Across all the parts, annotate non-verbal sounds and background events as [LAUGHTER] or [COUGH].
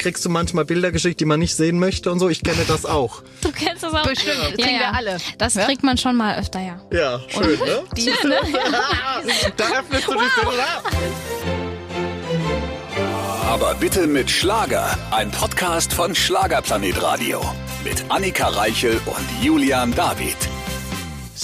kriegst du manchmal Bilder geschickt, die man nicht sehen möchte und so. Ich kenne das auch. Du kennst das auch. Bestimmt, Ja, kriegen ja. wir alle. Das Ja? kriegt man schon mal öfter, ja. Ja, schön, ne? [LAUGHS] Die, [LAUGHS] da öffnest du dich so. Aber bitte mit Schlager. Ein Podcast von Schlagerplanet Radio. Mit Annika Reichel und Julian David.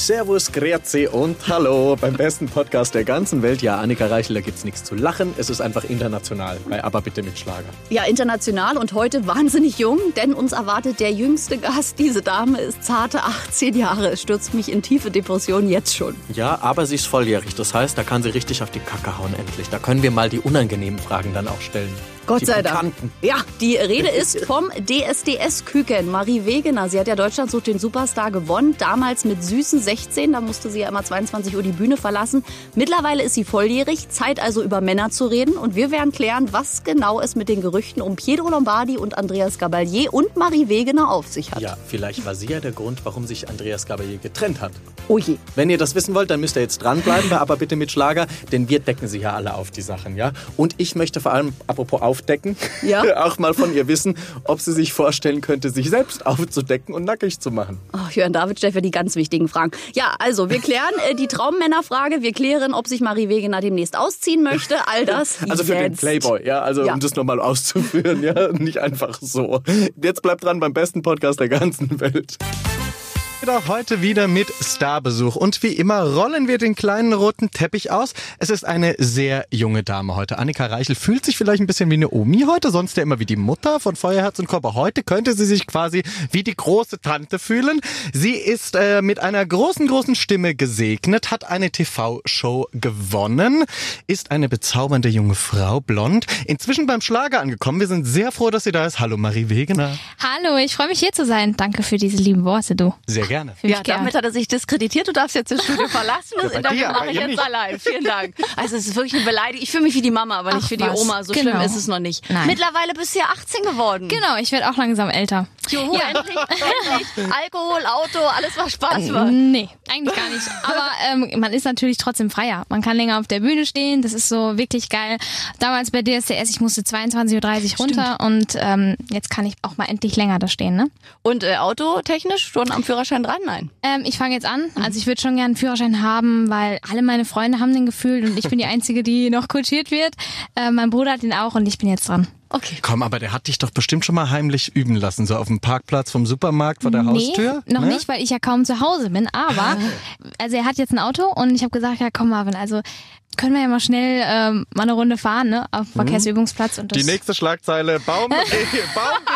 Servus, Grüezi und Hallo beim besten Podcast der ganzen Welt. Ja, Annika Reichel, da gibt's nichts zu lachen. Es ist einfach international. Bei Aber bitte mit Schlager. ja, international und heute wahnsinnig jung, denn uns erwartet der jüngste Gast. Diese Dame ist zarte 18 Jahre. Es stürzt mich in tiefe Depression jetzt schon. Ja, aber sie ist volljährig. Das heißt, da kann sie richtig auf die Kacke hauen endlich. Da können wir mal die unangenehmen Fragen dann auch stellen. Gott die sei Dank. Ja, die Rede ist vom DSDS-Küken. Marie Wegener, sie hat ja Deutschland sucht den Superstar gewonnen. Damals mit süßen 16, da musste sie ja immer 22 Uhr die Bühne verlassen. Mittlerweile ist sie volljährig, Zeit also über Männer zu reden. Und wir werden klären, was genau es mit den Gerüchten um Pietro Lombardi und Andreas Gabalier und Marie Wegener auf sich hat. Ja, vielleicht war sie ja der Grund, warum sich Andreas Gabalier getrennt hat. Oh je. Wenn ihr das wissen wollt, dann müsst ihr jetzt dranbleiben, aber bitte mit Schlager, denn wir decken sie ja alle auf, die Sachen, ja? Und ich möchte vor allem, apropos aufdecken, Ja? [LAUGHS] auch mal von ihr wissen, ob sie sich vorstellen könnte, sich selbst aufzudecken und nackig zu machen. Oh, Jörn David stellt ja die ganz wichtigen Fragen. Ja, also wir klären äh, die Traummännerfrage, wir klären, ob sich Marie Wegener demnächst ausziehen möchte. All das [LAUGHS] Also für den jetzt. Playboy, ja, also Ja. um das nochmal auszuführen, [LAUGHS] ja, nicht einfach so. Jetzt bleibt dran beim besten Podcast der ganzen Welt. Auch heute wieder mit Starbesuch. Und wie immer rollen wir den kleinen roten Teppich aus. Es ist eine sehr junge Dame heute. Annika Reichel fühlt sich vielleicht ein bisschen wie eine Omi heute, sonst ja immer wie die Mutter von Feuerherz und. Aber heute könnte sie sich quasi wie die große Tante fühlen. Sie ist äh, mit einer großen, großen Stimme gesegnet, hat eine TV-Show gewonnen, ist eine bezaubernde junge Frau, blond, inzwischen beim Schlager angekommen. Wir sind sehr froh, dass sie da ist. Hallo Marie Wegener. Hallo, ich freue mich hier zu sein. Danke für diese lieben Worte, du. Sehr gerne. Fühl mich Ja, damit hat er sich diskreditiert. Du darfst jetzt das Studio verlassen. Das bei Interview mache ich jetzt nicht. allein. Vielen Dank. Also es ist wirklich eine Beleidigung. Ich fühle mich wie die Mama, aber nicht Ach, für die was. Oma. So Genau. schlimm ist es noch nicht. Nein. Mittlerweile bist du ja 18 geworden. Genau, ich werde auch langsam älter. Juhu, endlich, endlich. Alkohol, Auto, alles was Spaß macht. Nee, eigentlich gar nicht. Aber ähm, man ist natürlich trotzdem freier. Man kann länger auf der Bühne stehen. Das ist so wirklich geil. Damals bei DSDS, ich musste 22.30 Uhr runter und ähm, jetzt kann ich auch mal endlich länger da stehen. Ne? Und äh, autotechnisch schon am Führerschein dran? Nein. Ähm, ich fange jetzt an. Also ich würde schon gerne einen Führerschein haben, weil alle meine Freunde haben den gefühlt und ich bin die Einzige, die noch kutschiert wird. Äh, mein Bruder hat den auch und ich bin jetzt dran. Okay. Komm, aber der hat dich doch bestimmt schon mal heimlich üben lassen, so auf dem Parkplatz vom Supermarkt vor der Haustür. Nee, noch ne? nicht, weil ich ja kaum zu Hause bin. Aber, also er hat jetzt ein Auto und ich habe gesagt, ja komm Marvin, also können wir ja mal schnell ähm, mal eine Runde fahren, ne, auf dem Verkehrsübungsplatz und Die das nächste Schlagzeile, Baum, [LAUGHS] Baum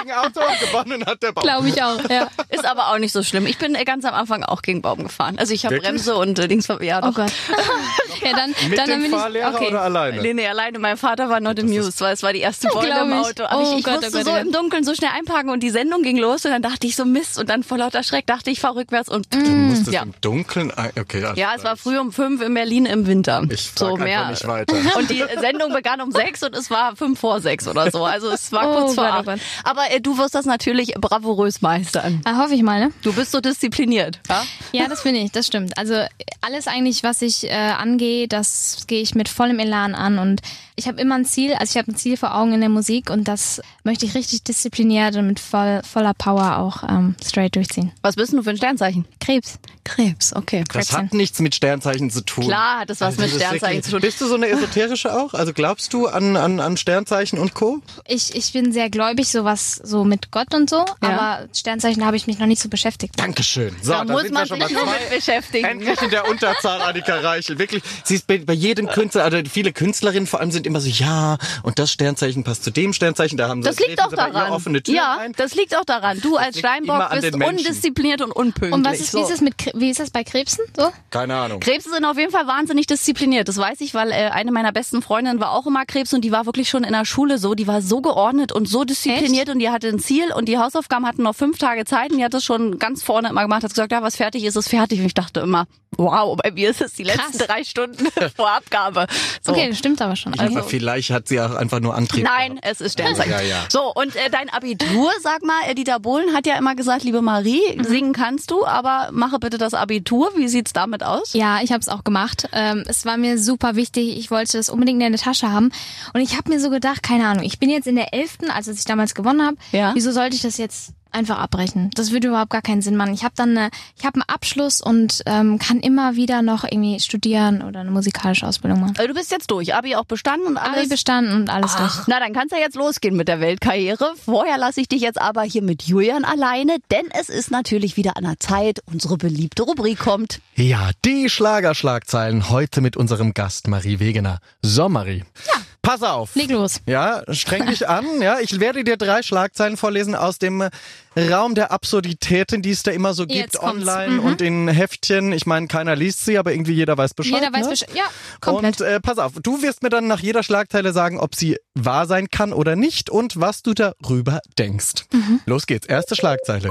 gegen Auto, gewonnen hat der Baum. glaube ich auch, ja. [LAUGHS] Ist aber auch nicht so schlimm. Ich bin äh, ganz am Anfang auch gegen Baum gefahren. Also ich habe? Bremse und äh, Dings. Ja, Oh. Gott. [LAUGHS] ja, dann, Mit dann, dann dem bin Fahrlehrer ich, okay. oder alleine? Nee, nee, alleine. Mein Vater war not amused, weil es war die erste Beule im. Auto. Aber Oh ich, ich Gott, oh musste Gott, so oh im Dunkeln so schnell einparken und die Sendung ging los und dann dachte ich so Mist und dann vor lauter Schreck dachte ich, fahr rückwärts und Du musstest ja. im Dunkeln, ein- okay. Ja, es war früh um fünf in Berlin im Winter. Ich frag so mehr. [LAUGHS] Und die Sendung begann um sechs und es war fünf vor sechs oder so. Also es war Oh kurz vor Gott, oh acht. Aber äh, du wirst das natürlich bravourös meistern. Ah, hoffe ich mal, ne? Du bist so diszipliniert. Ja? Ja, das finde ich, das stimmt. Also alles eigentlich, was ich äh, angehe, das gehe ich mit vollem Elan an und ich habe immer ein Ziel, also ich habe ein Ziel vor Augen in der Musik und das möchte ich richtig diszipliniert und mit voll, voller Power auch ähm, straight durchziehen. Was bist du für ein Sternzeichen? Krebs. Krebs, okay. Das hat nichts mit Sternzeichen zu tun. Klar hat es was mit das ist Sternzeichen zu tun. Bist du so eine esoterische auch? Also glaubst du an, an, an Sternzeichen und Co.? Ich, ich bin sehr gläubig, sowas so mit Gott und so, Ja. aber Sternzeichen habe ich mich noch nicht so beschäftigt. Dankeschön. So, Da muss man sich mal nur mit beschäftigen. Endlich in der Unterzahl Annika Reichel. Wirklich, sie ist bei, bei jedem Künstler, also viele Künstlerinnen vor allem sind immer so, ja, und das Sternzeichen passt zu dem Sternzeichen, da haben sie Das liegt auch daran. offene Türen Ja, ein. das liegt auch daran. Du als Steinbock bist undiszipliniert und unpünktlich. Und was ist, wie ist es mit, wie ist das bei Krebsen? So? Keine Ahnung. Krebse sind auf jeden Fall wahnsinnig diszipliniert. Das weiß ich, weil äh, eine meiner besten Freundinnen war auch immer Krebs und die war wirklich schon in der Schule so. Die war so geordnet und so diszipliniert und die hatte ein Ziel und die Hausaufgaben hatten noch fünf Tage Zeit und die hat das schon ganz vorne immer gemacht. Hat gesagt, ja, was fertig ist, ist fertig. Und ich dachte immer, wow, bei mir ist es die letzten Krass. drei Stunden [LAUGHS] vor Abgabe. So. Okay, das stimmt aber schon. Aber vielleicht hat sie auch einfach nur Antrieb. Nein, es ist Sternzeichen. Ja, ja. So, und äh, dein Abitur, sag mal, äh, Dieter Bohlen hat ja immer gesagt, liebe Marie, Mhm. singen kannst du, aber mache bitte das Abitur. Wie sieht's damit aus? Ja, ich habe es auch gemacht. Ähm, es war mir super wichtig. Ich wollte das unbedingt in der Tasche haben. Und ich habe mir so gedacht, keine Ahnung, ich bin jetzt in der elften, als ich damals gewonnen habe. Ja. Wieso sollte ich das jetzt einfach abbrechen? Das würde überhaupt gar keinen Sinn machen. Ich habe dann eine, ich habe einen Abschluss und ähm, kann immer wieder noch irgendwie studieren oder eine musikalische Ausbildung machen. Äh, Du bist jetzt durch, Abi auch bestanden und alles. Abi bestanden und alles durch. Ach, na, dann kann's ja jetzt losgehen mit der Weltkarriere. Vorher lasse ich dich jetzt aber hier mit Julian alleine, denn es ist natürlich wieder an der Zeit. Unsere beliebte Rubrik kommt. Ja, die Schlagerschlagzeilen heute mit unserem Gast Marie Wegener. So, Marie. Ja. Pass auf. Leg los. Ja, streng dich an. Ja, ich werde dir drei Schlagzeilen vorlesen aus dem Raum der Absurditäten, die es da immer so gibt, kommt's. online Mhm. und in Heftchen. Ich meine, keiner liest sie, aber irgendwie jeder weiß Bescheid. Jeder weiß ne? Bescheid. Ja, komplett. Und äh, pass auf, du wirst mir dann nach jeder Schlagzeile sagen, ob sie wahr sein kann oder nicht und was du darüber denkst. Mhm. Los geht's, erste Schlagzeile.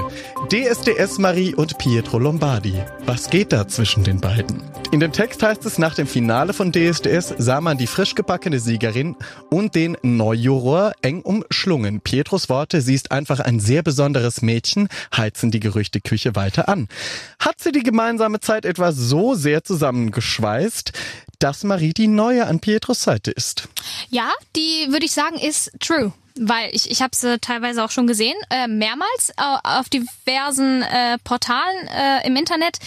DSDS Marie und Pietro Lombardi. Was geht da zwischen den beiden? In dem Text heißt es, nach dem Finale von DSDS sah man die frisch gebackene Siegerin und den Neujuror eng umschlungen. Pietros Worte, sie ist einfach ein sehr besonderes Mädchen, heizen die Gerüchteküche weiter an. Hat sie die gemeinsame Zeit etwa so sehr zusammengeschweißt, dass Marie die Neue an Pietros Seite ist? Ja, die würde ich sagen ist true. Weil ich, ich habe sie teilweise auch schon gesehen, äh, mehrmals äh, auf diversen äh, Portalen äh, im Internet.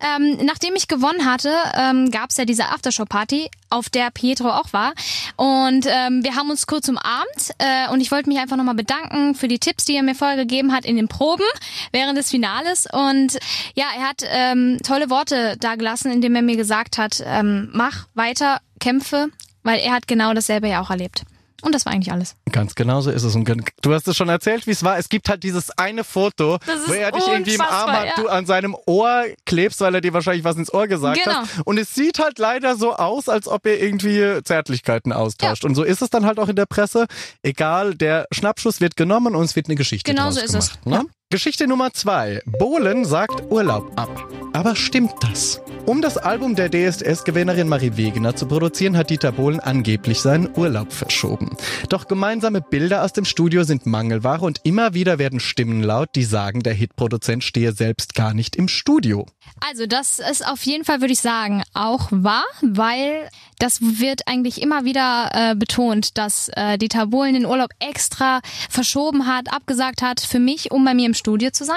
Ähm, nachdem ich gewonnen hatte, ähm, gab es ja diese Aftershow-Party, auf der Pietro auch war. Und ähm, wir haben uns kurz umarmt äh, und ich wollte mich einfach nochmal bedanken für die Tipps, die er mir vorher gegeben hat in den Proben während des Finales. Und ja, er hat ähm, tolle Worte da gelassen, indem er mir gesagt hat, ähm, mach weiter, kämpfe, weil er hat genau dasselbe ja auch erlebt. Und das war eigentlich alles. Ganz genau so ist es. Und du hast es schon erzählt, wie es war. Es gibt halt dieses eine Foto, wo er dich irgendwie im Arm hat, ja. du an seinem Ohr klebst, weil er dir wahrscheinlich was ins Ohr gesagt Genau. hat. Und es sieht halt leider so aus, als ob er irgendwie Zärtlichkeiten austauscht. Und so ist es dann halt auch in der Presse. Egal, der Schnappschuss wird genommen und es wird eine Geschichte Genau so ist es. gemacht. Ne? Geschichte Nummer zwei. Bohlen sagt Urlaub ab. Aber stimmt das? Um das Album der DSDS-Gewinnerin Marie Wegener zu produzieren, hat Dieter Bohlen angeblich seinen Urlaub verschoben. Doch gemeinsame Bilder aus dem Studio sind Mangelware und immer wieder werden Stimmen laut, die sagen, der Hitproduzent stehe selbst gar nicht im Studio. Also das ist auf jeden Fall, würde ich sagen, auch wahr, weil das wird eigentlich immer wieder äh, betont, dass äh, Dieter Bohlen den Urlaub extra verschoben hat, abgesagt hat für mich, um bei mir im Studio zu sein.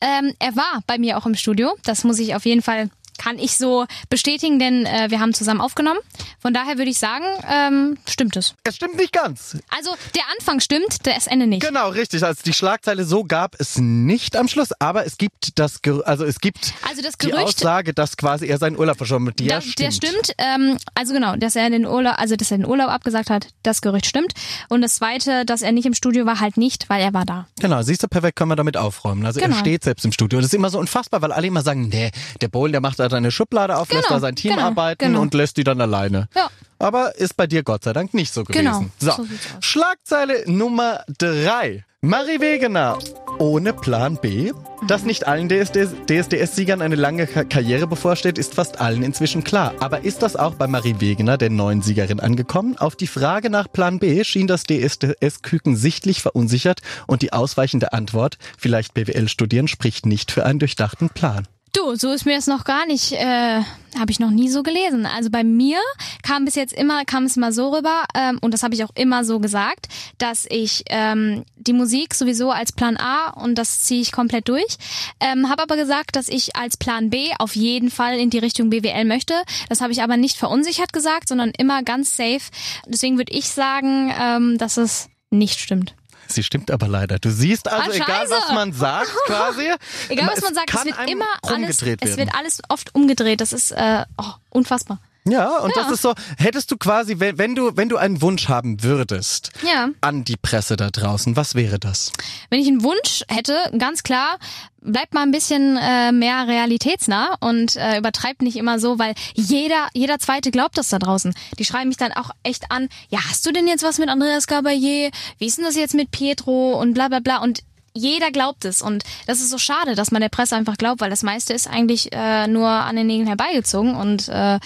Ähm, er war bei mir auch im Studio, das muss ich auf jeden Fall kann ich so bestätigen, denn äh, wir haben zusammen aufgenommen. Von daher würde ich sagen, ähm, stimmt es. Es stimmt nicht ganz. Also der Anfang stimmt, das Ende nicht. Genau, richtig. Also die Schlagzeile so gab es nicht am Schluss, aber es gibt das, Ger- also es gibt Also das die Gerücht, Aussage, dass quasi er seinen Urlaub verschoben hat. Der Da- stimmt. Der stimmt. Ähm, also genau, dass er den Urlaub, also dass er den Urlaub abgesagt hat, das Gerücht stimmt. Und das zweite, dass er nicht im Studio war, halt nicht, weil er war da. Genau, siehst du, perfekt können wir damit aufräumen. Also Genau. er steht selbst im Studio. Das ist immer so unfassbar, weil alle immer sagen, nee, der Bohlen, der macht da seine Schublade auf, lässt Genau, da sein Team genau, arbeiten genau. und lässt die dann alleine. Ja. Aber ist bei dir Gott sei Dank nicht so gewesen. Genau, So, so aus. Schlagzeile Nummer drei. Marie Wegener. Ohne Plan B? Dass nicht allen DSDS-Siegern eine lange Ka- Karriere bevorsteht, ist fast allen inzwischen klar. Aber ist das auch bei Marie Wegener, der neuen Siegerin, angekommen? Auf die Frage nach Plan B schien das DSDS-Küken sichtlich verunsichert und die ausweichende Antwort, vielleicht BWL studieren, spricht nicht für einen durchdachten Plan. Du, so ist mir das noch gar nicht, äh, habe ich noch nie so gelesen. Also bei mir kam bis jetzt immer, kam es immer so rüber, ähm, und das habe ich auch immer so gesagt, dass ich ähm, die Musik sowieso als Plan A und das ziehe ich komplett durch. Ähm, habe aber gesagt, dass ich als Plan B auf jeden Fall in die Richtung BWL möchte. Das habe ich aber nicht verunsichert gesagt, sondern immer ganz safe. Deswegen würde ich sagen, ähm, dass es nicht stimmt. Sie stimmt aber leider. Du siehst also, Ah, egal was man sagt, [LAUGHS] quasi. Egal was man sagt, es wird immer alles, rumgedreht es werden. wird alles oft umgedreht. Das ist äh, oh, unfassbar. Ja, und Ja. das ist so, hättest du quasi, wenn, wenn du, wenn du einen Wunsch haben würdest Ja. an die Presse da draußen, was wäre das? Wenn ich einen Wunsch hätte, ganz klar, bleibt mal ein bisschen äh, mehr realitätsnah und äh, übertreibt nicht immer so, weil jeder, jeder Zweite glaubt das da draußen. Die schreiben mich dann auch echt an, ja, hast du denn jetzt was mit Andreas Gabayé? Wie ist denn das jetzt mit Pietro und bla bla bla und jeder glaubt es und das ist so schade, dass man der Presse einfach glaubt, weil das meiste ist eigentlich äh, nur an den Nägeln herbeigezogen und äh,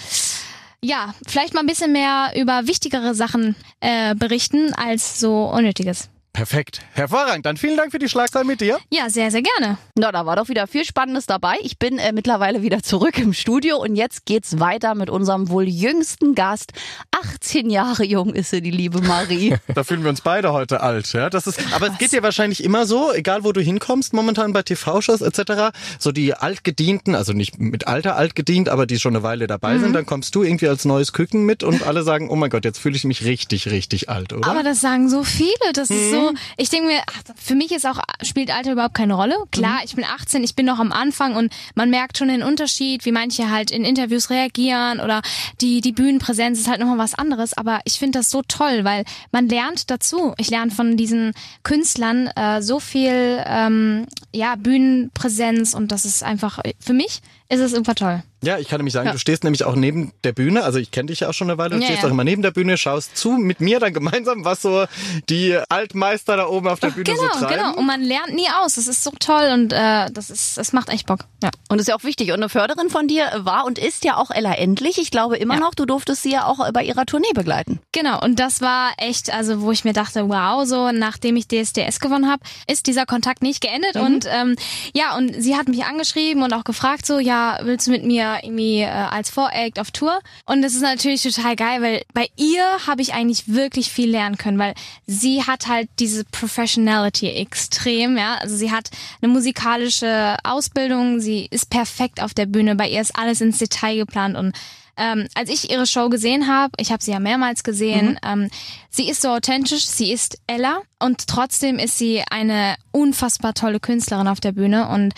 ja, vielleicht mal ein bisschen mehr über wichtigere Sachen äh, berichten als so Unnötiges. Perfekt. Hervorragend. Dann vielen Dank für die Schlagzeilen mit dir. Ja, sehr, sehr gerne. Na, da war doch wieder viel Spannendes dabei. Ich bin äh, mittlerweile wieder zurück im Studio und jetzt geht's weiter mit unserem wohl jüngsten Gast. 18 Jahre jung ist sie, die liebe Marie. [LAUGHS] da fühlen wir uns beide heute alt. Ja, das ist, aber es geht dir wahrscheinlich immer so, egal wo du hinkommst, momentan bei TV-Shows etc. So die Altgedienten, also nicht mit Alter altgedient, aber die schon eine Weile dabei mhm. sind, dann kommst du irgendwie als neues Küken mit und alle sagen, oh mein Gott, jetzt fühle ich mich richtig, richtig alt, oder? Aber das sagen so viele. Das mhm. ist so ich denke mir, ach, für mich ist auch, spielt Alter überhaupt keine Rolle. Klar, mhm. ich bin 18, ich bin noch am Anfang und man merkt schon den Unterschied, wie manche halt in Interviews reagieren oder die, die Bühnenpräsenz ist halt nochmal was anderes. Aber ich finde das so toll, weil man lernt dazu. Ich lerne von diesen Künstlern äh, so viel ähm, ja, Bühnenpräsenz und das ist einfach, für mich ist es super toll. Ja, ich kann nämlich sagen, ja. du stehst nämlich auch neben der Bühne, also ich kenne dich ja auch schon eine Weile, du ja, stehst ja. auch immer neben der Bühne, schaust zu mit mir dann gemeinsam, was so die Altmeister da oben auf der Bühne genau, so treiben. Genau, und man lernt nie aus, das ist so toll und äh, das ist, das macht echt Bock. Ja. Und das ist ja auch wichtig und eine Förderin von dir war und ist ja auch Ella Endlich, ich glaube immer noch, du durftest sie ja auch bei ihrer Tournee begleiten. Genau, und das war echt, also wo ich mir dachte, wow, so nachdem ich DSDS gewonnen habe, ist dieser Kontakt nicht geendet mhm. und ähm, ja, und sie hat mich angeschrieben und auch gefragt so, ja, willst du mit mir irgendwie äh, als Voract auf Tour. Und das ist natürlich total geil, weil bei ihr habe ich eigentlich wirklich viel lernen können, weil sie hat halt diese Professionality extrem, ja. Also sie hat eine musikalische Ausbildung, sie ist perfekt auf der Bühne, bei ihr ist alles ins Detail geplant und ähm, als ich ihre Show gesehen habe, ich habe sie ja mehrmals gesehen, mhm. ähm, sie ist so authentisch, sie ist Ella und trotzdem ist sie eine unfassbar tolle Künstlerin auf der Bühne und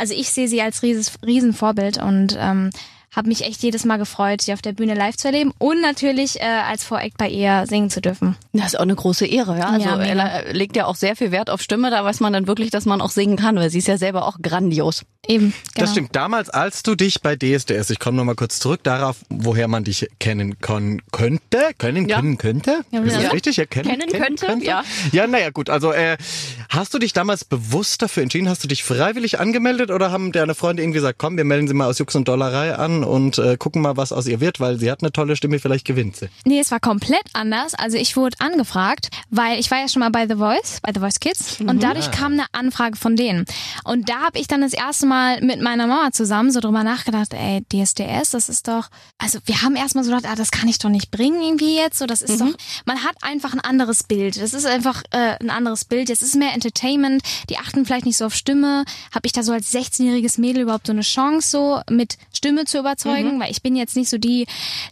also ich sehe sie als rieses, Riesenvorbild und ähm, habe mich echt jedes Mal gefreut, sie auf der Bühne live zu erleben und natürlich äh, als Voreck bei ihr singen zu dürfen. Das ist auch eine große Ehre, ja. Also ja, Ella legt ja auch sehr viel Wert auf Stimme, da weiß man dann wirklich, dass man auch singen kann, weil sie ist ja selber auch grandios. Eben, genau. Das stimmt. Damals, als du dich bei DSDS, ich komme nochmal kurz zurück darauf, woher man dich kennen könnte, können, ja. können könnte. Ja, ist das ja. richtig? Ja, kennen, kennen, kennen könnte, könnte, ja. Ja, naja, gut. Also äh, hast du dich damals bewusst dafür entschieden? Hast du dich freiwillig angemeldet oder haben deine Freunde eben gesagt, komm, wir melden sie mal aus Jux und Dollerei an und äh, gucken mal, was aus ihr wird, weil sie hat eine tolle Stimme, vielleicht gewinnt sie. Nee, es war komplett anders. Also ich wurde angefragt, weil ich war ja schon mal bei The Voice, bei The Voice Kids mhm. und dadurch ja. kam eine Anfrage von denen. Und da habe ich dann das erste Mal mit meiner Mama zusammen so drüber nachgedacht, ey, DSDS, das ist doch, also wir haben erstmal so gedacht, ah, das kann ich doch nicht bringen irgendwie jetzt, so das ist mhm. doch, man hat einfach ein anderes Bild. Das ist einfach äh, ein anderes Bild. Jetzt ist mehr Entertainment, die achten vielleicht nicht so auf Stimme. Habe ich da so als 16-jähriges Mädel überhaupt so eine Chance so mit Stimme zu überzeugen? Mhm weil ich bin jetzt nicht so die,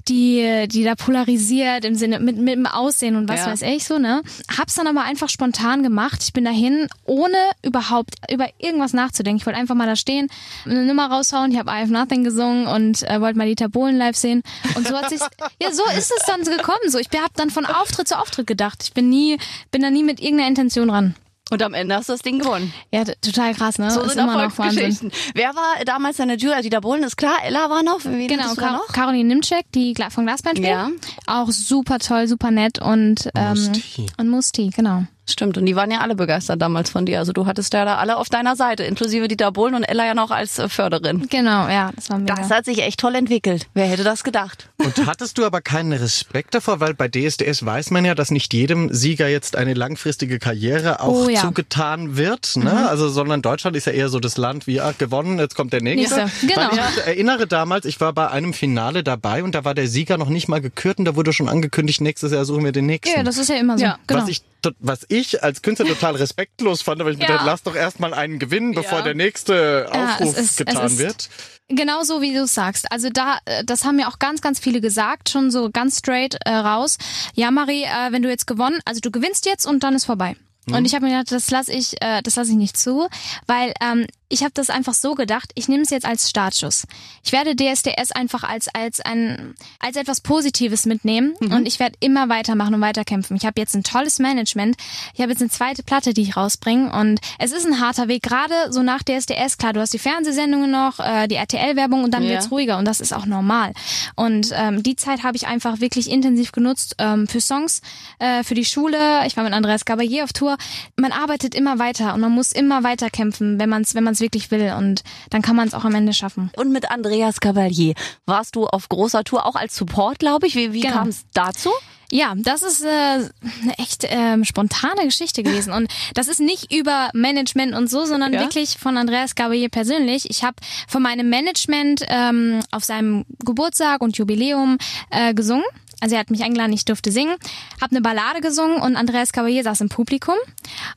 die, die da polarisiert im Sinne mit, mit dem Aussehen und was ja. weiß ich so, ne? Hab's dann aber einfach spontan gemacht. Ich bin dahin, ohne überhaupt über irgendwas nachzudenken. Ich wollte einfach mal da stehen, eine Nummer raushauen. Ich habe I Have Nothing gesungen und äh, wollte mal Dieter Bohlen live sehen. Und so hat sich, [LAUGHS] ja, so ist es dann gekommen. So, ich habe dann von Auftritt zu Auftritt gedacht. Ich bin nie, bin da nie mit irgendeiner Intention ran. Und am Ende hast du das Ding gewonnen. Ja, total krass, ne? So ist sind immer noch Wahnsinn. Wer war damals deine Jury? Also Dieter Bohlen ist klar, Ella war noch. Wen genau, Kar noch? Caroline Nimczek, die von Glasband spielt. Ja. Auch super toll, super nett und ähm, Musti. und Musti, genau. Stimmt, und die waren ja alle begeistert damals von dir. Also du hattest ja da alle auf deiner Seite, inklusive Dieter Bohlen und Ella ja noch als äh, Förderin. Genau, ja, das war mega. Das hat sich echt toll entwickelt. Wer hätte das gedacht? Und hattest du aber keinen Respekt davor, weil bei DSDS weiß man ja, dass nicht jedem Sieger jetzt eine langfristige Karriere auch oh, ja. zugetan wird, ne? Mhm. Also, sondern Deutschland ist ja eher so das Land wie, ah, gewonnen, jetzt kommt der nächste. nächste. Genau. Weil ich erinnere damals, ich war bei einem Finale dabei und da war der Sieger noch nicht mal gekürt und da wurde schon angekündigt, nächstes Jahr suchen wir den nächsten. Ja, das ist ja immer so. Ja. Genau. Was ich was ich als Künstler [LAUGHS] total respektlos fand, weil ich ja. mir dachte, lass doch erstmal einen gewinnen, bevor ja. der nächste Aufruf ja, ist, getan wird. Genau so, wie du sagst. Also da, äh, das haben mir auch ganz, ganz viele gesagt, schon so ganz straight äh, raus. Ja, Marie, äh, wenn du jetzt gewonnen, also du gewinnst jetzt und dann ist vorbei. Und ich habe mir gedacht, das lasse ich, äh, das lasse ich nicht zu, weil ähm, ich habe das einfach so gedacht, ich nehme es jetzt als Startschuss. Ich werde DSDS einfach als als ein als etwas Positives mitnehmen mhm. und ich werde immer weitermachen und weiterkämpfen. Ich habe jetzt ein tolles Management. Ich habe jetzt eine zweite Platte, die ich rausbringe und es ist ein harter Weg. Gerade so nach DSDS, klar, du hast die Fernsehsendungen noch, äh, die RTL-Werbung und dann ja. wird's ruhiger und das ist auch normal. Und ähm, die Zeit habe ich einfach wirklich intensiv genutzt ähm, für Songs, äh, für die Schule. Ich war mit Andreas Gabayé auf Tour. Man arbeitet immer weiter und man muss immer weiter kämpfen, wenn man es wenn man es wirklich will und dann kann man es auch am Ende schaffen. Und mit Andreas Cavalier warst du auf großer Tour, auch als Support, glaube ich. Wie, wie Genau. kam es dazu? Ja, das ist äh, eine echt ähm, spontane Geschichte gewesen. Und das ist nicht über Management und so, sondern Ja? wirklich von Andreas Gabriel persönlich. Ich habe von meinem Management ähm, auf seinem Geburtstag und Jubiläum äh, gesungen. Also er hat mich eingeladen, ich durfte singen, habe eine Ballade gesungen und Andreas Caballé saß im Publikum.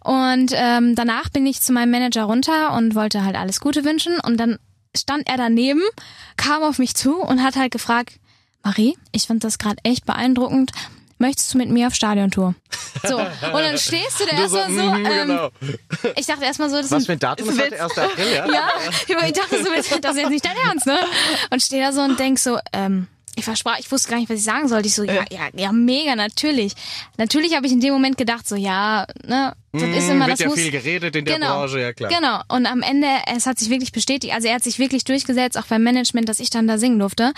Und ähm, danach bin ich zu meinem Manager runter und wollte halt alles Gute wünschen. Und dann stand er daneben, kam auf mich zu und hat halt gefragt, Marie, ich fand das gerade echt beeindruckend. Möchtest du mit mir auf Stadiontour? So, und dann stehst du da [LAUGHS] Du so, erstmal so, mhm, ähm, genau. ich dachte erstmal so, das Was ist für ein Datum ist heute? 1. April, ja? [LAUGHS] ja, ich dachte so, das ist jetzt nicht dein Ernst, ne? Und stehe da so und denk so, ähm, ich versprach, ich wusste gar nicht, was ich sagen sollte. Ich so, ja, ja, ja, mega, natürlich. Natürlich habe ich in dem Moment gedacht, so, ja, ne, das ist immer, Mm, wird das ja muss, viel geredet in der genau, Branche, ja klar. Genau. Und am Ende, es hat sich wirklich bestätigt, also er hat sich wirklich durchgesetzt, auch beim Management, dass ich dann da singen durfte.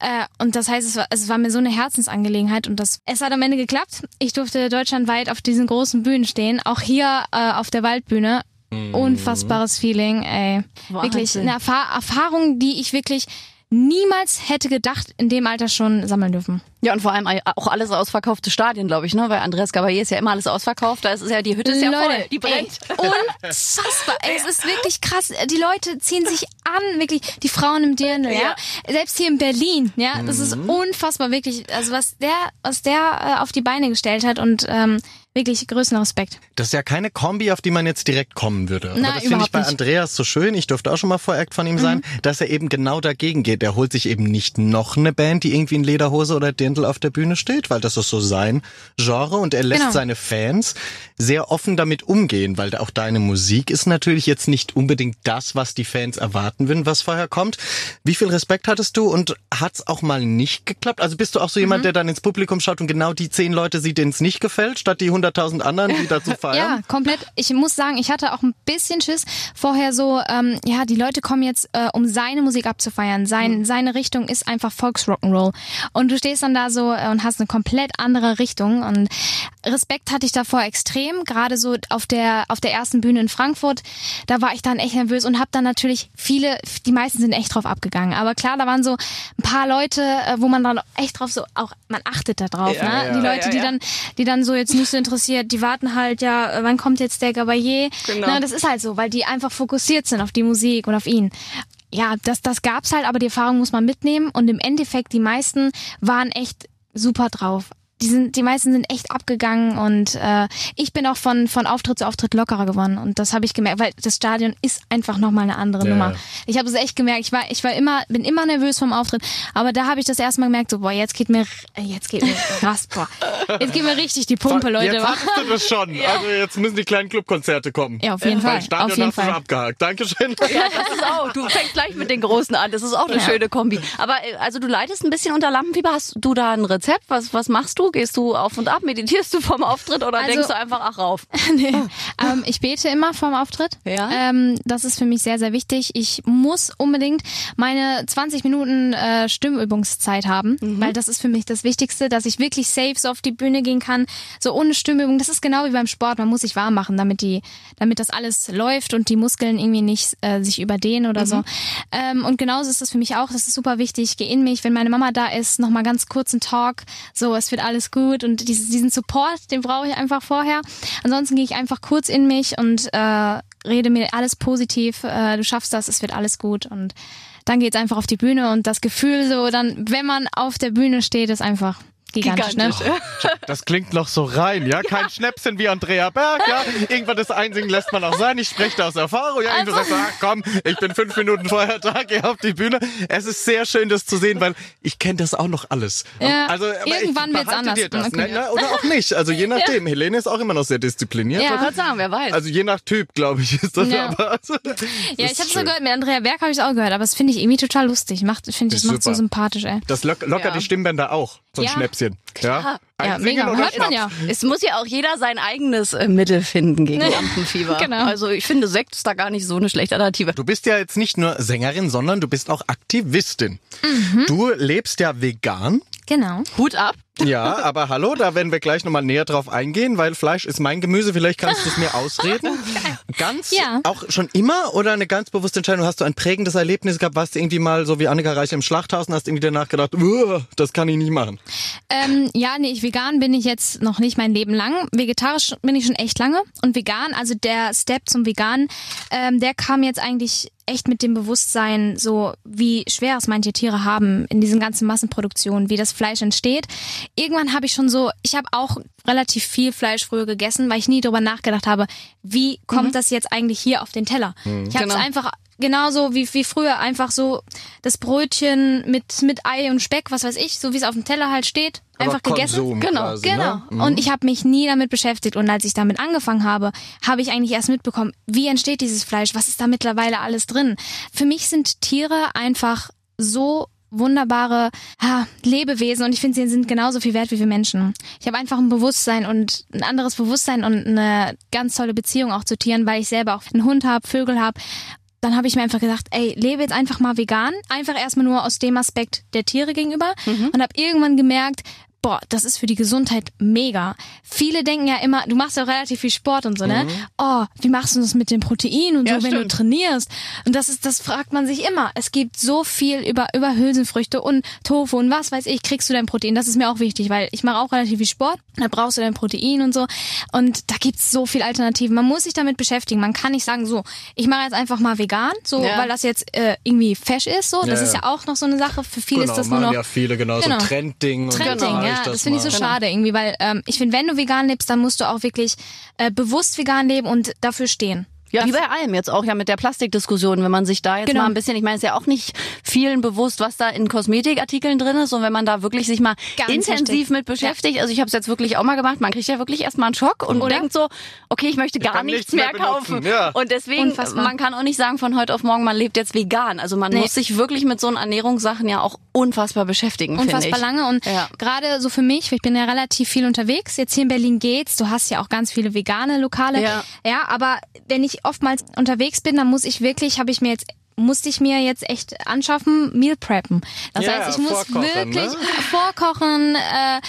Äh, und das heißt, es war, es war mir so eine Herzensangelegenheit und das, es hat am Ende geklappt. Ich durfte deutschlandweit auf diesen großen Bühnen stehen, auch hier äh, auf der Waldbühne. Mm. Unfassbares Feeling, ey. Wahnsinn. Wirklich eine Erfahr Erfahrung, die ich wirklich niemals hätte gedacht, in dem Alter schon sammeln dürfen. Ja, und vor allem auch alles ausverkaufte Stadien, glaube ich, ne? Weil Andreas Cavalier ist ja immer alles ausverkauft. Da ist es ja, die Hütte ist ja voll, die brennt. Ey, [LAUGHS] unfassbar. Ey, es ist wirklich krass. Die Leute ziehen sich an, wirklich. Die Frauen im Dirndl, ja. Selbst hier in Berlin, ja. Das ist Mhm. unfassbar, wirklich. Also was der, was der äh, auf die Beine gestellt hat und ähm, wirklich größten Respekt. Das ist ja keine Kombi, auf die man jetzt direkt kommen würde. Aber Na, das finde ich bei nicht. Mhm. Andreas so schön. Ich durfte auch schon mal Voreact von ihm sein, dass er eben genau dagegen geht. Er holt sich eben nicht noch eine Band, die irgendwie in Lederhose oder Dirndl auf der Bühne steht, weil das ist so sein Genre und er lässt Genau. seine Fans sehr offen damit umgehen, weil auch deine Musik ist natürlich jetzt nicht unbedingt das, was die Fans erwarten würden, was vorher kommt. Wie viel Respekt hattest du und hat's auch mal nicht geklappt? Also bist du auch so Mhm. jemand, der dann ins Publikum schaut und genau die zehn Leute sieht, denen es nicht gefällt, statt die hunderttausend anderen, die dazu [LAUGHS] Ja, feiern? komplett. Ich muss sagen, ich hatte auch ein bisschen Schiss vorher so, ähm, ja, die Leute kommen jetzt, äh, um seine Musik abzufeiern. Sein, Seine Richtung ist einfach Volksrock'n'Roll. Und du stehst dann da so äh, und hast eine komplett andere Richtung. Und Respekt hatte ich davor extrem, gerade so auf der auf der ersten Bühne in Frankfurt. Da war ich dann echt nervös und habe dann natürlich viele, die meisten sind echt drauf abgegangen. Aber klar, da waren so ein paar Leute, äh, wo man dann echt drauf so auch man achtet da drauf, Ja, ne? ja, die Leute, ja, die dann die dann so jetzt nicht so interessiert, die warten halt ja, äh, wann kommt jetzt der Gabalier? Genau. Na, das ist halt so, weil die einfach fokussiert sind auf die Musik und auf ihn. Ja, das, das gab's halt, aber die Erfahrung muss man mitnehmen und im Endeffekt, die meisten waren echt super drauf. Die sind, die meisten sind echt abgegangen und äh, ich bin auch von von Auftritt zu Auftritt lockerer geworden und das habe ich gemerkt, weil das Stadion ist einfach noch mal eine andere Ja. Nummer. Ich habe es echt gemerkt. Ich war ich war immer bin immer nervös vom Auftritt, aber da habe ich das erstmal gemerkt, so boah jetzt geht mir äh, jetzt geht mir [LAUGHS] krass, boah, jetzt geht mir richtig die Pumpe, Leute. Jetzt hattest du das schon. [LAUGHS] Also jetzt müssen die kleinen Clubkonzerte kommen. Ja, auf jeden Weil Fall. Stadion Auf jeden hast du Fall. abgehakt. Dankeschön. [LAUGHS] Ja, das ist auch. Du fängst gleich mit den Großen an. Das ist auch eine schöne Kombi. Aber äh, also du leidest ein bisschen unter Lampenfieber. Hast du da ein Rezept? Was, was machst du? Gehst du auf und ab? Meditierst du vom Auftritt oder Also- denkst du einfach, ach rauf? [LAUGHS] nee. ähm, ich bete immer vorm Auftritt. Ja? Ähm, das ist für mich sehr, sehr wichtig. Ich muss unbedingt meine 20 Minuten äh, Stimmübungszeit haben, weil das ist für mich das Wichtigste, dass ich wirklich safe so auf die Bühne gehen kann. So ohne Stimmübung. Das ist genau wie beim Sport. Man muss sich warm machen, damit die, damit das alles läuft und die Muskeln irgendwie nicht äh, sich überdehnen oder so. Ähm, und genauso ist das für mich auch. Das ist super wichtig. Ich gehe in mich, wenn meine Mama da ist, nochmal ganz kurz einen Talk. So, es wird alles gut und dieses, diesen Support, den brauche ich einfach vorher. Ansonsten gehe ich einfach kurz in mich und äh, rede mir alles positiv. Äh, du schaffst das, es wird alles gut und dann geht's einfach auf die Bühne und das Gefühl so, dann, wenn man auf der Bühne steht, ist einfach gigantisch. Gigantisch, Ne? Das klingt noch so rein, ja? Kein Schnäpschen wie Andrea Berg, ja? Irgendwann das Einsingen lässt man auch sein. Ich spreche da aus Erfahrung. Ja, irgendwann Also- sagst du, ach komm, ich bin fünf Minuten vorher da, geh auf die Bühne. Es ist sehr schön, das zu sehen, weil ich kenne das auch noch alles. Ja, also, irgendwann wird's behalte anders. Dir das, ne? Na, Oder auch nicht. Also je nachdem. Helene ist auch immer noch sehr diszipliniert. Ja. Ich wollte sagen, wer weiß. Also je nach Typ, glaube ich, ist das Ja. aber. Also, Ja, ich habe so schön. gehört, mit Andrea Berg habe ich auch gehört, aber das finde ich irgendwie total lustig. Macht, finde ich, macht so sympathisch, ey. Das lock, lockert Ja. die Stimmbänder auch. So ein Ja. Schnäpschen. Ja, Ja, Einsingen mega. oder Hört man Schnaps? ja. Es muss ja auch jeder sein eigenes äh, Mittel finden gegen Ja, Lampenfieber. [LAUGHS] genau. Also ich finde, Sekt ist da gar nicht so eine schlechte Alternative. Du bist ja jetzt nicht nur Sängerin, sondern du bist auch Aktivistin. Mhm. Du lebst ja vegan. Genau. Hut ab. Ja, [LAUGHS] aber hallo, da werden wir gleich nochmal näher drauf eingehen, weil Fleisch ist mein Gemüse. Vielleicht kannst du es mir [LAUGHS] ausreden. Ganz, ja. auch schon immer oder eine ganz bewusste Entscheidung? Hast du ein prägendes Erlebnis gehabt? Warst du irgendwie mal so wie Annika Reich im Schlachthaus und hast irgendwie danach gedacht, das kann ich nicht machen? Ähm, ja, nee, ich vegan bin ich jetzt noch nicht mein Leben lang. Vegetarisch bin ich schon echt lange und vegan, also der Step zum Vegan, ähm, der kam jetzt eigentlich echt mit dem Bewusstsein, so wie schwer es manche Tiere haben in diesen ganzen Massenproduktionen, wie das Fleisch entsteht. Irgendwann habe ich schon so, ich habe auch relativ viel Fleisch früher gegessen, weil ich nie darüber nachgedacht habe, wie kommt mhm. das jetzt eigentlich hier auf den Teller. Mhm. Ich habe es genau. einfach genauso wie, wie früher einfach so das Brötchen mit, mit Ei und Speck, was weiß ich, so wie es auf dem Teller halt steht, Aber einfach gegessen. Genau, quasi, genau. Ne? Mhm. Und ich habe mich nie damit beschäftigt. Und als ich damit angefangen habe, habe ich eigentlich erst mitbekommen, wie entsteht dieses Fleisch, was ist da mittlerweile alles drin. Für mich sind Tiere einfach so wunderbare ha, Lebewesen und ich finde, sie sind genauso viel wert wie wir Menschen. Ich habe einfach ein Bewusstsein und ein anderes Bewusstsein und eine ganz tolle Beziehung auch zu Tieren, weil ich selber auch einen Hund habe, Vögel habe dann habe ich mir einfach gesagt, ey, lebe jetzt einfach mal vegan, einfach erstmal nur aus dem Aspekt der Tiere gegenüber mhm. und habe irgendwann gemerkt, boah, das ist für die Gesundheit mega. Viele denken ja immer, du machst ja auch relativ viel Sport und so, ne? Mhm. Oh, wie machst du das mit dem Protein und ja, so, wenn du trainierst? Und das ist, das fragt man sich immer. Es gibt so viel über, über Hülsenfrüchte und Tofu und was weiß ich, kriegst du dein Protein? Das ist mir auch wichtig, weil ich mache auch relativ viel Sport. Da brauchst du dein Protein und so. Und da gibt's so viel Alternativen. Man muss sich damit beschäftigen. Man kann nicht sagen, so, ich mache jetzt einfach mal vegan, so, ja. weil das jetzt äh, irgendwie fesch ist, so. Das ja, ist ja auch noch so eine Sache. Für viele genau, ist das nur noch. ja viele, genau, genau. so Trendding. Trendding, ja ja, das, finde ich so schade irgendwie, weil ähm, ich finde, wenn du vegan lebst, dann musst du auch wirklich äh, bewusst vegan leben und dafür stehen. Ja, wie bei allem jetzt auch ja mit der Plastikdiskussion, wenn man sich da jetzt genau. mal ein bisschen, ich meine, es ist ja auch nicht vielen bewusst, was da in Kosmetikartikeln drin ist und wenn man da wirklich sich mal Ganz intensiv richtig. mit beschäftigt, ja. also ich habe es jetzt wirklich auch mal gemacht, man kriegt ja wirklich erstmal einen Schock und Oder? denkt so, okay, ich möchte gar ich nichts, nichts, mehr, mehr kaufen. Ja. Und deswegen, Unfassbar. man kann auch nicht sagen von heute auf morgen, man lebt jetzt vegan. Also man nee. muss sich wirklich mit so einen Ernährungssachen ja auch unfassbar beschäftigen, Unfassbar lange und ja. gerade so für mich, ich bin ja relativ viel unterwegs, jetzt hier in Berlin geht's, du hast ja auch ganz viele vegane Lokale. Ja, ja aber wenn ich oftmals unterwegs bin, dann muss ich wirklich, habe ich mir jetzt musste ich mir jetzt echt anschaffen, Meal Preppen. Das ja, heißt, ich muss wirklich ne? vorkochen, äh,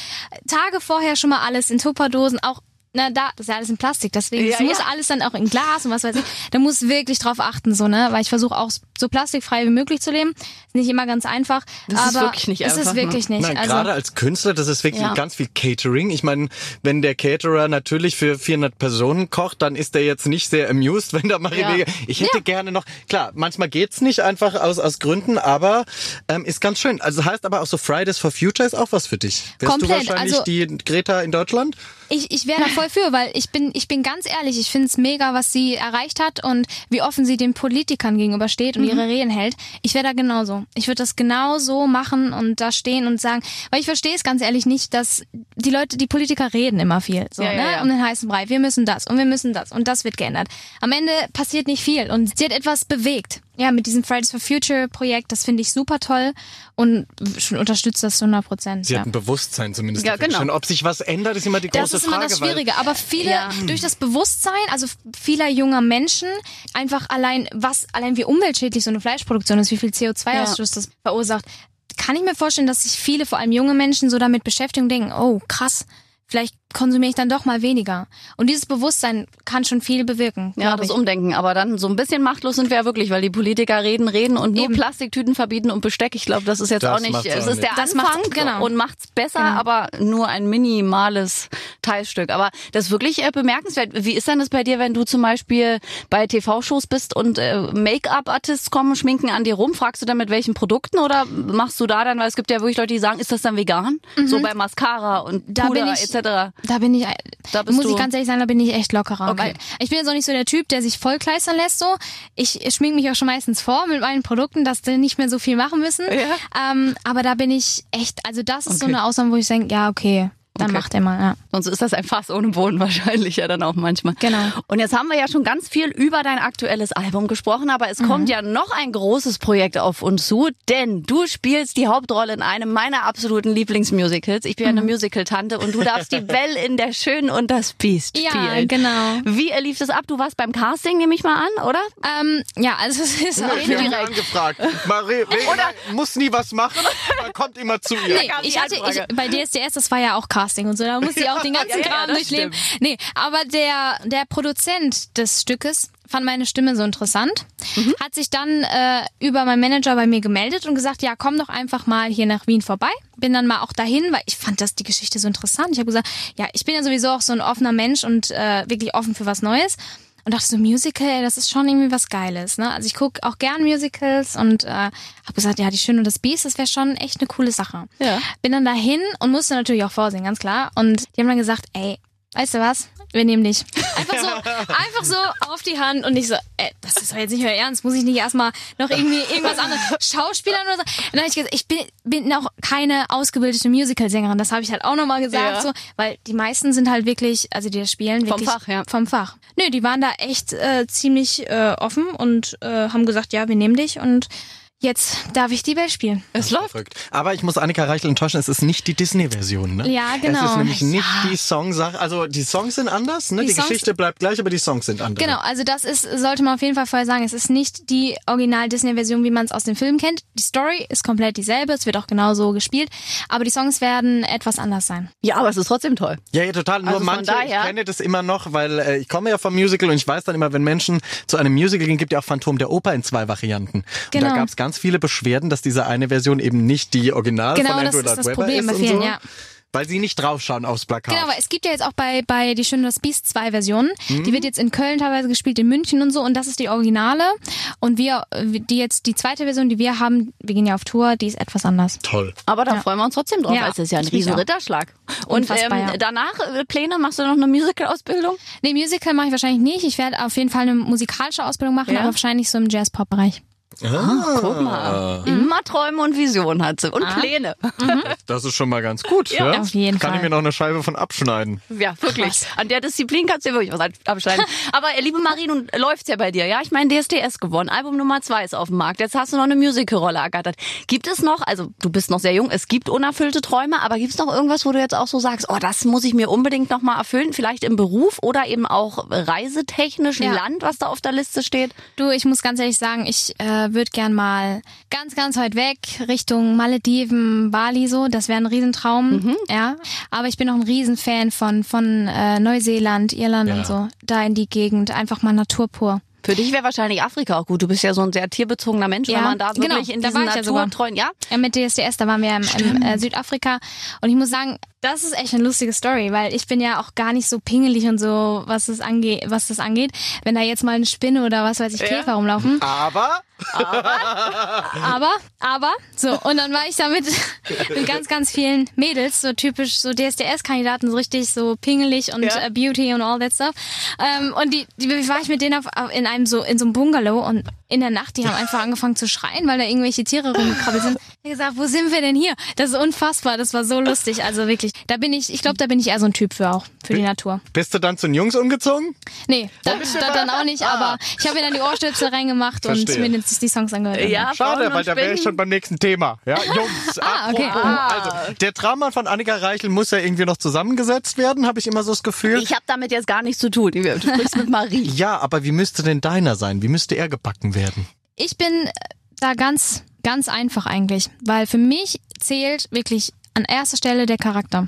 Tage vorher schon mal alles in Tupperdosen, auch na da, das ist ja alles in Plastik, deswegen ja, muss ja. alles dann auch in Glas und was weiß ich. Da muss wirklich drauf achten, so, ne? Weil ich versuche auch so plastikfrei wie möglich zu leben. Ist nicht immer ganz einfach. Das aber ist wirklich nicht einfach. Das ist wirklich nicht. Nein, also, gerade als Künstler, das ist wirklich ja. ganz viel Catering. Ich meine, wenn der Caterer natürlich für 400 Personen kocht, dann ist der jetzt nicht sehr amused, [LAUGHS] wenn da mal ja. Ich hätte gerne noch, klar, manchmal geht's nicht einfach aus, aus Gründen, aber ähm, ist ganz schön. Also heißt aber auch so Fridays for Future ist auch was für dich. Wärst Komplett. du wahrscheinlich also, die Greta in Deutschland? Ich, ich wäre da voll für, weil ich bin, ich bin ganz ehrlich, ich finde es mega, was sie erreicht hat und wie offen sie den Politikern gegenübersteht und mhm. ihre Reden hält. Ich wäre da genauso. Ich würde das genauso machen und da stehen und sagen, weil ich verstehe es ganz ehrlich nicht, dass die Leute, die Politiker reden immer viel, so, ja, ne? Ja, ja. um den heißen Brei. Wir müssen das und wir müssen das und das wird geändert. Am Ende passiert nicht viel und sie hat etwas bewegt ja, mit diesem Fridays for Future Projekt, das finde ich super toll und unterstützt das zu 100 Prozent. Sie ja. hat ein Bewusstsein zumindest. Ja, genau. Schon. Ob sich was ändert, ist immer die große Frage. Das ist immer das Schwierige. Aber viele, ja. durch das Bewusstsein, also vieler junger Menschen, einfach allein, was, allein wie umweltschädlich so eine Fleischproduktion ist, wie viel CO2-Ausstoß ja. das verursacht, kann ich mir vorstellen, dass sich viele, vor allem junge Menschen, so damit beschäftigen und denken, oh, krass, vielleicht konsumiere ich dann doch mal weniger. Und dieses Bewusstsein kann schon viel bewirken. Ja, das ich. Umdenken. Aber dann so ein bisschen machtlos sind wir ja wirklich, weil die Politiker reden, reden und nur Eben. Plastiktüten verbieten und Besteck. Ich glaube, das ist jetzt das auch nicht. Es ist der das Anfang macht, genau. und macht's besser, genau. aber nur ein minimales Teilstück. Aber das ist wirklich äh, bemerkenswert. Wie ist denn das bei dir, wenn du zum Beispiel bei TV-Shows bist und äh, Make-up-Artists kommen, schminken an dir rum? Fragst du dann mit welchen Produkten oder machst du da dann, weil es gibt ja wirklich Leute, die sagen, ist das dann vegan? Mhm. So bei Mascara und da Puder etc. Da bin ich, da muss ich ganz ehrlich sagen, da bin ich echt lockerer. Okay. Weil ich bin jetzt auch nicht so der Typ, der sich vollkleistern lässt so. Ich schmink mich auch schon meistens vor mit meinen Produkten, dass die nicht mehr so viel machen müssen. Ja. Ähm, aber da bin ich echt, also das ist okay. so eine Ausnahme, wo ich denke, ja, okay, dann okay. macht er mal, ja. Sonst ist das ein Fass ohne Boden wahrscheinlich ja dann auch manchmal. Genau. Und jetzt haben wir ja schon ganz viel über dein aktuelles Album gesprochen, aber es mhm. kommt ja noch ein großes Projekt auf uns zu, denn du spielst die Hauptrolle in einem meiner absoluten Lieblingsmusicals. Ich bin mhm. eine Musical-Tante und du darfst die [LAUGHS] Belle in Der Schön und das Biest spielen. Ja, genau. Wie lief das ab? Du warst beim Casting, nehme ich mal an, oder? Ähm, ja, also es ist auch ja, direkt. angefragt. [LAUGHS] Marie, oder muss nie was machen, man kommt immer zu ihr. Nee, ich hatte, ich, bei DSDS, das war ja auch Casting Casting und so. Da musste ich auch den [LAUGHS] ganzen Ja, ja, Kram das durchleben. Nee, aber der, der Produzent des Stückes fand meine Stimme so interessant, Mhm. hat sich dann äh, über meinen Manager bei mir gemeldet und gesagt, ja, komm doch einfach mal hier nach Wien vorbei. Bin dann mal auch dahin, weil ich fand das die Geschichte so interessant. Ich habe gesagt, ja, ich bin ja sowieso auch so ein offener Mensch und äh, wirklich offen für was Neues. Und dachte so, Musical, ey, das ist schon irgendwie was Geiles. Ne? Also ich guck auch gern Musicals und äh, habe gesagt, ja, die Schöne und das Biest, das wäre schon echt eine coole Sache. Ja. Bin dann dahin und musste natürlich auch vorsingen, ganz klar. Und die haben dann gesagt, ey, weißt du was? Wir nehmen dich. [LAUGHS] Einfach so, einfach so auf die Hand und ich so, ey, das ist doch jetzt nicht mehr ernst. Muss ich nicht erstmal noch irgendwie irgendwas anderes [LAUGHS] Schauspielern oder so? Und dann habe ich gesagt, ich bin, bin auch keine ausgebildete Musicalsängerin. Das habe ich halt auch nochmal gesagt, Ja. so, weil die meisten sind halt wirklich, also die spielen, Vom wirklich Fach, ja. vom Fach. Nö, die waren da echt äh, ziemlich äh, offen und äh, haben gesagt, ja, wir nehmen dich und jetzt darf ich die Welt spielen. Es läuft. Verrückt. Aber ich muss Annika Reichel enttäuschen, es ist nicht die Disney-Version, ne? Ja, genau. Es ist nämlich nicht die Songsache. Also die Songs sind anders, ne? Die, Die Geschichte bleibt gleich, aber die Songs sind anders. Genau, also das ist, sollte man auf jeden Fall vorher sagen, es ist nicht die Original-Disney-Version, wie man es aus dem Film kennt. Die Story ist komplett dieselbe, es wird auch genauso gespielt, aber die Songs werden etwas anders sein. Ja, aber es ist trotzdem toll. Ja, ja, total. Nur Also manche, daher- ich kenne das immer noch, weil äh, ich komme ja vom Musical und ich weiß dann immer, wenn Menschen zu einem Musical gehen, gibt ja auch Phantom der Oper in zwei Varianten. Und da Genau. gab es ganz viele Beschwerden, dass diese eine Version eben nicht die Original Genau, von das Andrew ist das Webber Problem ist bei und vielen, so, ja. Weil sie nicht draufschauen aufs Plakat. Genau, aber es gibt ja jetzt auch bei, bei Die Schöne das Biest zwei Versionen. Mhm. Die wird jetzt in Köln teilweise gespielt, in München und so und das ist die Originale. Und wir, die jetzt, die zweite Version, die wir haben, wir gehen ja auf Tour, die ist etwas anders. Toll. Aber da Ja. freuen wir uns trotzdem drauf, Ja, weil es ist ja ein ich mich riesen auch. Ritterschlag. Und ähm, ja. danach äh, Pläne, machst du noch eine Musical-Ausbildung? Nee, Musical mache ich wahrscheinlich nicht. Ich werde auf jeden Fall eine musikalische Ausbildung machen, Ja. aber wahrscheinlich so im Jazz-Pop-Bereich. Ah, Guck mal. Immer Träume und Visionen hat sie. Und Pläne. Das ist schon mal ganz gut. Ja, auf jeden Kann Fall. ich mir noch eine Scheibe von abschneiden. Ja, wirklich. An der Disziplin kannst du dir wirklich was abschneiden. [LAUGHS] Aber äh, liebe Marie, nun läuft's ja bei dir, ja? Ich meine, DSDS gewonnen. Album Nummer zwei ist auf dem Markt. Jetzt hast du noch eine Musical-Rolle ergattert. Gibt es noch, also du bist noch sehr jung, es gibt unerfüllte Träume, aber gibt's noch irgendwas, wo du jetzt auch so sagst, oh, das muss ich mir unbedingt noch mal erfüllen? Vielleicht im Beruf oder eben auch reisetechnisch, ein Ja. Land, was da auf der Liste steht? Du, ich muss ganz ehrlich sagen, ich äh, würde gern mal ganz, ganz weit weg, Richtung Malediven, Bali so. Das wäre ein Riesentraum, Mhm. ja. Aber ich bin auch ein Riesenfan von, von äh, Neuseeland, Irland Ja. und so. Da in die Gegend, einfach mal Natur pur. Für dich wäre wahrscheinlich Afrika auch gut. Du bist ja so ein sehr tierbezogener Mensch, Ja, wenn man da genau, wirklich in da diesen war ich ja naturtreuen, ja? Ja, mit DSDS, da waren wir im, im äh, Südafrika. Und ich muss sagen, das ist echt eine lustige Story, weil ich bin ja auch gar nicht so pingelig und so, was das angeht, was das angeht. Wenn da jetzt mal eine Spinne oder was weiß ich, Käfer rumlaufen. Aber Aber, aber, so, und dann war ich da mit, [LAUGHS] mit ganz, ganz vielen Mädels, so typisch so DSDS-Kandidaten, so richtig so pingelig und Ja. äh, Beauty und all that stuff. Ähm, und die, die war ich mit denen auf, auf, in einem so, in so einem Bungalow und in der Nacht, die haben einfach angefangen zu schreien, weil da irgendwelche Tiere rumgekrabbelt sind. Ich hab gesagt, wo sind wir denn hier? Das ist unfassbar, das war so lustig, also wirklich. Da bin ich, ich glaube, da bin ich eher so ein Typ für auch, für die Natur. bist du dann zu den Jungs umgezogen? Nee, das, das dann auch nicht, aber ich habe mir dann die Ohrstöpsel reingemacht und Verstehe. mir jetzt die Songs angehört. Ja, Schade, weil und da wäre ich schon beim nächsten Thema. Ja, [LAUGHS] Jungs, Ah, okay. apropos. Also, der Traummann von Annika Reichel muss ja irgendwie noch zusammengesetzt werden, habe ich immer so das Gefühl. Ich habe damit jetzt gar nichts zu tun. Du sprichst mit Marie. ja, aber wie müsste denn deiner sein? Wie müsste er gebacken werden? Ich bin äh, da ganz, ganz einfach eigentlich, weil für mich zählt wirklich an erster Stelle der Charakter.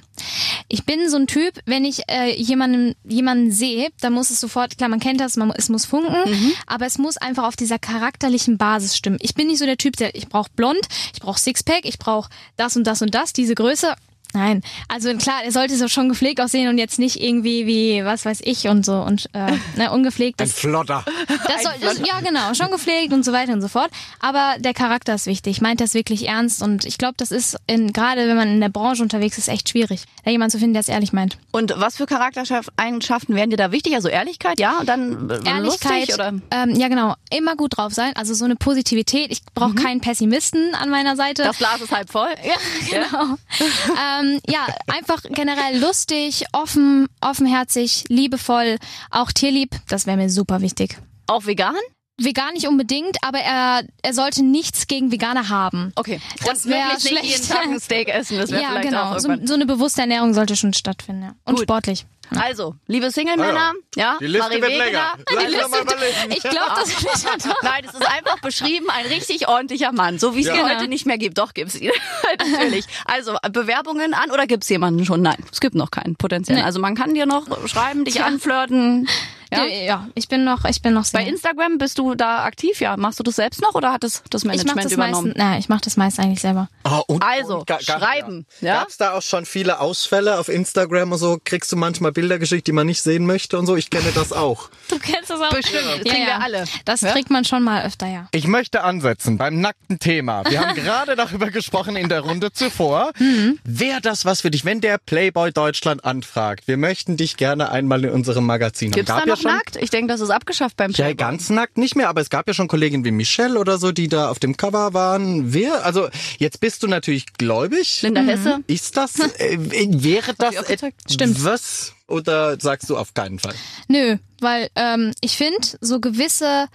Ich bin so ein Typ, wenn ich äh, jemanden, jemanden sehe, dann muss es sofort, klar, man kennt das, man, es muss funken, aber es muss einfach auf dieser charakterlichen Basis stimmen. Ich bin nicht so der Typ, der, ich brauche blond, ich brauche Sixpack, ich brauche das und das und das, diese Größe. Nein, also klar, er sollte so schon gepflegt aussehen und jetzt nicht irgendwie wie, was weiß ich und so und äh, [LAUGHS] ne, ungepflegt. Ein Flotter. das soll, das, ja, genau, schon gepflegt und so weiter und so fort. Aber der Charakter ist wichtig, meint das wirklich ernst und ich glaube, das ist in, gerade wenn man in der Branche unterwegs ist, echt schwierig, da jemand zu finden, der es ehrlich meint. Und was für Charaktereigenschaften wären dir da wichtig? Also Ehrlichkeit, ja? Und dann äh, Ehrlichkeit, lustig oder? Ähm, ja genau, immer gut drauf sein, also so eine Positivität. Ich brauche keinen Pessimisten an meiner Seite. Das Glas ist halb voll. [LAUGHS] ja, genau. [LAUGHS] ähm, ja, einfach generell lustig, offen, offenherzig, liebevoll, auch tierlieb. Das wäre mir super wichtig. Auch vegan? Vegan nicht unbedingt, aber er, er sollte nichts gegen Veganer haben. Okay. Das wäre nicht jeden schlecht. Tag ein Steak essen. Das wäre Ja, vielleicht auch genau. So, irgendwann. so eine bewusste Ernährung sollte schon stattfinden. Ja. Und Gut. sportlich. [LAUGHS] Also, liebe Single-Männer, ja, Die Liste Marie wird Wegener. länger. Mal überlegen. Ich glaube, das [LAUGHS] wird doch. Nein, es ist einfach beschrieben, ein richtig ordentlicher Mann. So wie es Ja. ihn heute nicht mehr gibt. Doch, gibt's ihn. [LAUGHS] Natürlich. Also, Bewerbungen an oder gibt's jemanden schon? Nein, es gibt noch keinen potenziell. Nee. Also, man kann dir noch schreiben, dich anflirten. Ja? Ja? ja, ich bin noch, ich bin noch Bei sehr. Instagram bist du da aktiv, ja. Machst du das selbst noch oder hat das das ich Management das übernommen? meistens, na, ich mache das meist eigentlich selber. Oh, und, Also, und ga- ga- schreiben, ja? Gab's da auch schon viele Ausfälle auf Instagram und so? Kriegst du manchmal Bilder geschickt, die man nicht sehen möchte und so? Ich kenne das auch. Du kennst das auch. Bestimmt, das kriegen wir alle. Das Ja? kriegt man schon mal öfter, ja. Ich möchte ansetzen beim nackten Thema. Wir haben [LAUGHS] gerade darüber gesprochen in der Runde zuvor. Mhm. Wäre das was für dich, wenn der Playboy Deutschland anfragt? Wir möchten dich gerne einmal in unserem Magazin haben. Gibt's Gab ja schon, nackt? Ich denke, das ist abgeschafft beim Ja, Playboy. ganz nackt nicht mehr, aber es gab ja schon Kolleginnen wie Michelle oder so, die da auf dem Cover waren. Wer? Also jetzt bist du natürlich gläubig. Linda Hesse. Ist das, äh, wäre das gesagt. Stimmt. was? Oder sagst du auf keinen Fall? Nö, weil ähm, ich finde, so gewisse,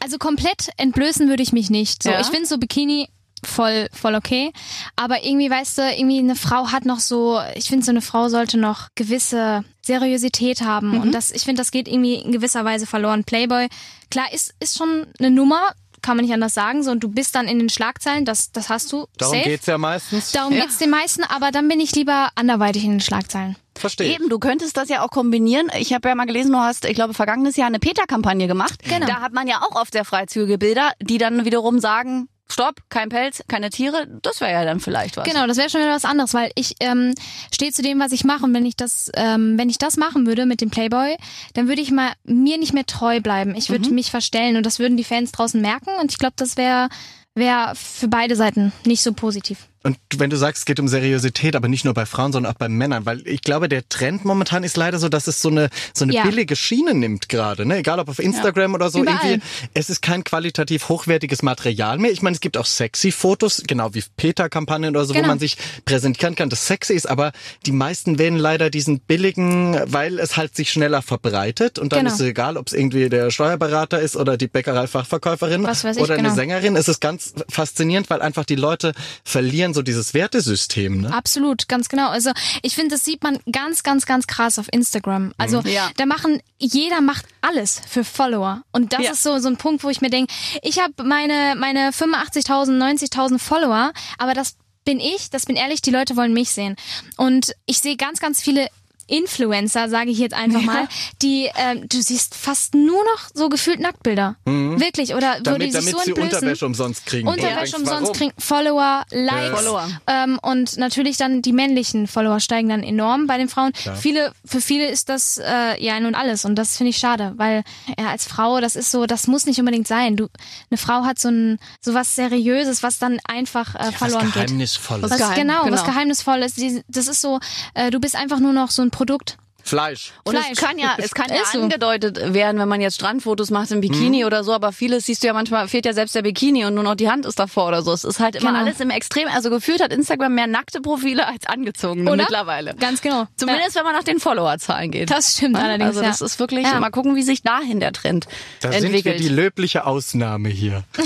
also komplett entblößen würde ich mich nicht. So, Ja. ich finde so Bikini voll, voll okay. Aber irgendwie, weißt du, irgendwie eine Frau hat noch so, ich finde, so eine Frau sollte noch gewisse Seriosität haben. Mhm. Und das, ich finde, das geht irgendwie in gewisser Weise verloren. Playboy, klar, ist, ist schon eine Nummer, kann man nicht anders sagen. So, und du bist dann in den Schlagzeilen, das, das hast du. Darum safe. geht's ja meistens. Darum Ja. geht's den meisten, aber dann bin ich lieber anderweitig in den Schlagzeilen. Verstehe. Eben, du könntest das ja auch kombinieren. Ich habe ja mal gelesen, du hast, ich glaube, vergangenes Jahr eine PETA-Kampagne gemacht. Genau. Da hat man ja auch oft sehr freizügige Bilder, die dann wiederum sagen, stopp, kein Pelz, keine Tiere. Das wäre ja dann vielleicht was. Genau, das wäre schon wieder was anderes, weil ich ähm, stehe zu dem, was ich mache und wenn ich das, ähm, wenn ich das machen würde mit dem Playboy, dann würde ich mal mir nicht mehr treu bleiben. Ich würde mich verstellen und das würden die Fans draußen merken und ich glaube, das wäre wäre für beide Seiten nicht so positiv. Und wenn du sagst, es geht um Seriosität, aber nicht nur bei Frauen, sondern auch bei Männern, weil ich glaube, der Trend momentan ist leider so, dass es so eine so eine Ja. billige Schiene nimmt gerade, ne? Egal ob auf Instagram oder so, Überall. irgendwie. Es ist kein qualitativ hochwertiges Material mehr. Ich meine, es gibt auch sexy Fotos, genau wie Peter-Kampagnen oder so, wo Genau. man sich präsentieren kann, das sexy ist, aber die meisten wählen leider diesen billigen, weil es halt sich schneller verbreitet und dann Genau. ist es egal, ob es irgendwie der Steuerberater ist oder die Bäckerei-Fachverkäuferin oder eine genau. Sängerin. Es ist ganz faszinierend, weil einfach die Leute verlieren so dieses Wertesystem, ne? Absolut, ganz genau. Also ich finde, das sieht man ganz, ganz, ganz krass auf Instagram. Also Ja. da machen, jeder macht alles für Follower. Und das Ja. ist so, so ein Punkt, wo ich mir denke, ich habe meine, meine 85.000, 90.000 Follower, aber das bin ich, das bin ehrlich, die Leute wollen mich sehen. Und ich sehe ganz, ganz viele Influencer, sage ich jetzt einfach mal, die, ähm, du siehst fast nur noch so gefühlt Nacktbilder. Wirklich, oder wo die damit, sich damit so sie entblößen. Unterwäsche umsonst kriegen. Unterwäsche umsonst warum? kriegen Follower, Likes. Follower. Ähm, und natürlich dann die männlichen Follower steigen dann enorm bei den Frauen. Viele, für viele ist das äh, ja ein und alles und das finde ich schade, weil ja, als Frau, das ist so, das muss nicht unbedingt sein. Du, eine Frau hat so ein so was Seriöses, was dann einfach äh, Was verloren geht. Geheimnisvolles. Was Was, geheim, genau, genau. was geheimnisvolles. Die- Das ist so, äh, du bist einfach nur noch so ein Produkt. Fleisch. Und Fleisch. es kann ja, es kann ja Ist so. angedeutet werden, wenn man jetzt Strandfotos macht im Bikini oder so, aber vieles siehst du ja manchmal, fehlt ja selbst der Bikini und nur noch die Hand ist davor oder so. Es ist halt immer Genau. alles im Extrem. Also gefühlt hat Instagram mehr nackte Profile als angezogene Oder? mittlerweile. Ganz genau. Zumindest wenn man nach den Followerzahlen geht. Das stimmt Ja, allerdings. Also das ja. ist wirklich, Ja. mal gucken, wie sich dahin der Trend Da sind wir entwickelt. die löbliche Ausnahme hier. [LAUGHS] wir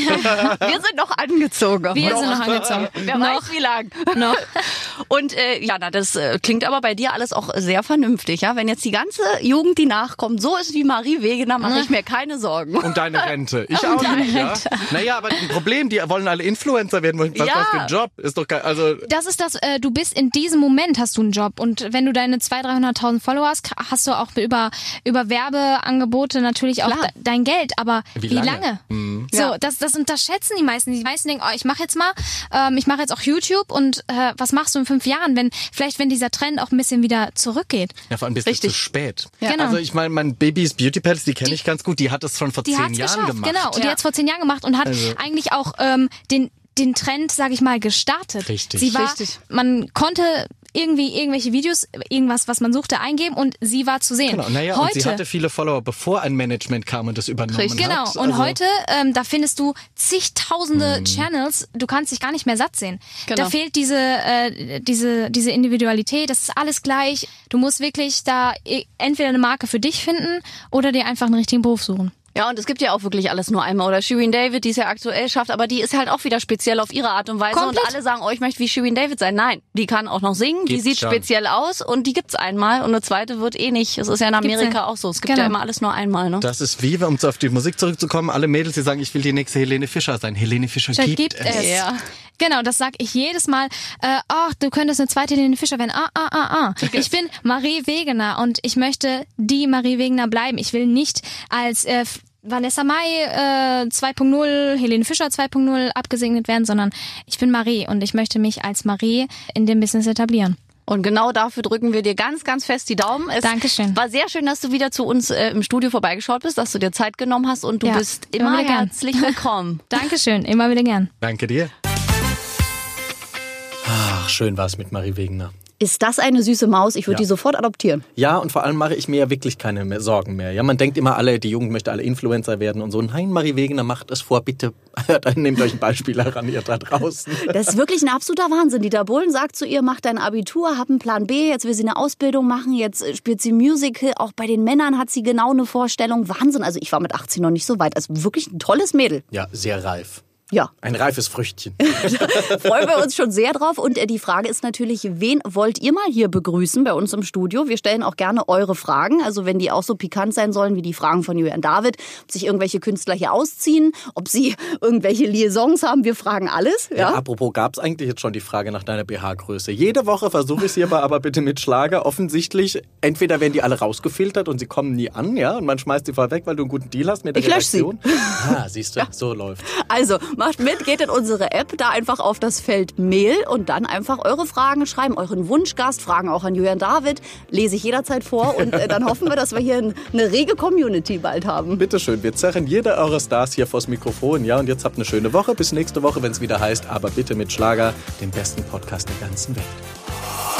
sind noch angezogen. Wir sind noch angezogen. Wer weiß wie lang. Noch. [LAUGHS] Und äh, Jana, das äh, klingt aber bei dir alles auch sehr vernünftig, ja? Wenn jetzt die ganze Jugend, die nachkommt, so ist wie Marie Wegener, mache ich mir keine Sorgen. Um deine Rente. Ich [LAUGHS] auch deine nicht, ja. Rente. Naja, aber ein Problem, die wollen alle Influencer werden. Was Ja. das für ein Job? Ist doch geil. Also, Das ist das, äh, du bist in diesem Moment hast du einen Job und wenn du deine 200.000, 300.000 Follower hast, hast du auch über, über Werbeangebote natürlich auch de dein Geld, aber Wie wie, lange? lange? So, Ja. das, das unterschätzen die meisten. Die meisten denken, oh, ich mache jetzt mal, ähm, ich mache jetzt auch YouTube und äh, was machst du in fünf Jahren, wenn vielleicht wenn dieser Trend auch ein bisschen wieder zurückgeht? ja, vor allem bist Richtig. du zu spät. Ja. Genau. Also ich meine, mein Babys Beauty Palace, die kenne ich ganz gut. Die hat es schon vor Die zehn Jahren geschafft, gemacht. genau. Und die Ja. hat's vor zehn Jahren gemacht und hat Also- eigentlich auch ähm, den den Trend, sag ich mal, gestartet. Richtig. Sie war, Richtig. man konnte irgendwie irgendwelche Videos, irgendwas, was man suchte, eingeben und sie war zu sehen. Genau, naja, und heute, sie hatte viele Follower, bevor ein Management kam und das übernommen Richtig. Genau, hat. und Also- heute, ähm, da findest du zigtausende Channels, du kannst dich gar nicht mehr satt sehen. Genau. Da fehlt diese, äh, diese, diese Individualität, das ist alles gleich. Du musst wirklich da e- entweder eine Marke für dich finden oder dir einfach einen richtigen Beruf suchen. Ja, und es gibt ja auch wirklich alles nur einmal. Oder Shirin David, die es ja aktuell schafft, aber die ist halt auch wieder speziell auf ihre Art und Weise. Komplett. Und alle sagen, oh, ich möchte wie Shirin David sein. Nein, die kann auch noch singen, die Gibt's sieht schon. speziell aus und die gibt's einmal und eine zweite wird eh nicht. Es ist ja in Amerika ja. auch so. Es gibt Genau. ja immer alles nur einmal, ne? Das ist wie, um auf die Musik zurückzukommen, alle Mädels, die sagen, ich will die nächste Helene Fischer sein. Helene Fischer gibt, gibt es. es. Ja. Genau, das sag ich jedes Mal. Äh, ach, du könntest eine zweite Helene Fischer werden. Ah, ah, ah, ah. Ich bin Marie Wegener und ich möchte die Marie Wegener bleiben. Ich will nicht als äh, Vanessa Mai äh, 2.0, Helene Fischer 2.0 abgesegnet werden, sondern ich bin Marie und ich möchte mich als Marie in dem Business etablieren. Und genau dafür drücken wir dir ganz, ganz fest die Daumen. Es Dankeschön. war sehr schön, dass du wieder zu uns äh, im Studio vorbeigeschaut bist, dass du dir Zeit genommen hast und du Ja, bist immer immer herzlich willkommen. [LAUGHS] Dankeschön, immer wieder gern. Danke dir. Ach, schön war es mit Marie Wegener. Ist das eine süße Maus? Ich würde Ja. die sofort adoptieren. Ja, und vor allem mache ich mir ja wirklich keine mehr Sorgen mehr. Ja, man denkt immer, alle, die Jugend möchte alle Influencer werden und so. Nein, Marie Wegener macht es vor, bitte. [LAUGHS] Dann nehmt euch ein Beispiel heran, ihr da draußen. Das ist wirklich ein absoluter Wahnsinn. Dieter Bohlen sagt zu ihr, mach dein Abitur, hab einen Plan B, jetzt will sie eine Ausbildung machen, jetzt äh, spielt sie Musical. Auch bei den Männern hat sie genau eine Vorstellung. Wahnsinn. Also ich war mit 18 noch nicht so weit. Also wirklich ein tolles Mädel. Ja, sehr reif. Ja, Ein reifes Früchtchen. [LAUGHS] freuen wir uns schon sehr drauf. Und äh, die Frage ist natürlich, wen wollt ihr mal hier begrüßen bei uns im Studio? Wir stellen auch gerne eure Fragen. Also wenn die auch so pikant sein sollen wie die Fragen von Julian David, ob sich irgendwelche Künstler hier ausziehen, ob sie [LAUGHS] irgendwelche Liaisons haben. Wir fragen alles. Ja, Ja. apropos, gab es eigentlich jetzt schon die Frage nach deiner BH-Größe? Jede Woche versuche ich es hierbei aber bitte mit Schlager. Offensichtlich, entweder werden die alle rausgefiltert und sie kommen nie an, ja, und man schmeißt sie vorweg, weil du einen guten Deal hast mit der Ich lösche sie. Redaktion. [LAUGHS] Ah, siehst du, so läuft. Also macht mit, geht in unsere App, da einfach auf das Feld Mail und dann einfach eure Fragen schreiben, euren Wunschgast, Fragen auch an Julian David, lese ich jederzeit vor und äh, dann hoffen wir, dass wir hier ein- eine rege Community bald haben. Bitteschön, wir zerren jeder eurer Stars hier vors Mikrofon, ja, und jetzt habt eine schöne Woche. Bis nächste Woche, wenn es wieder heißt, aber bitte mit Schlager, dem besten Podcast der ganzen Welt.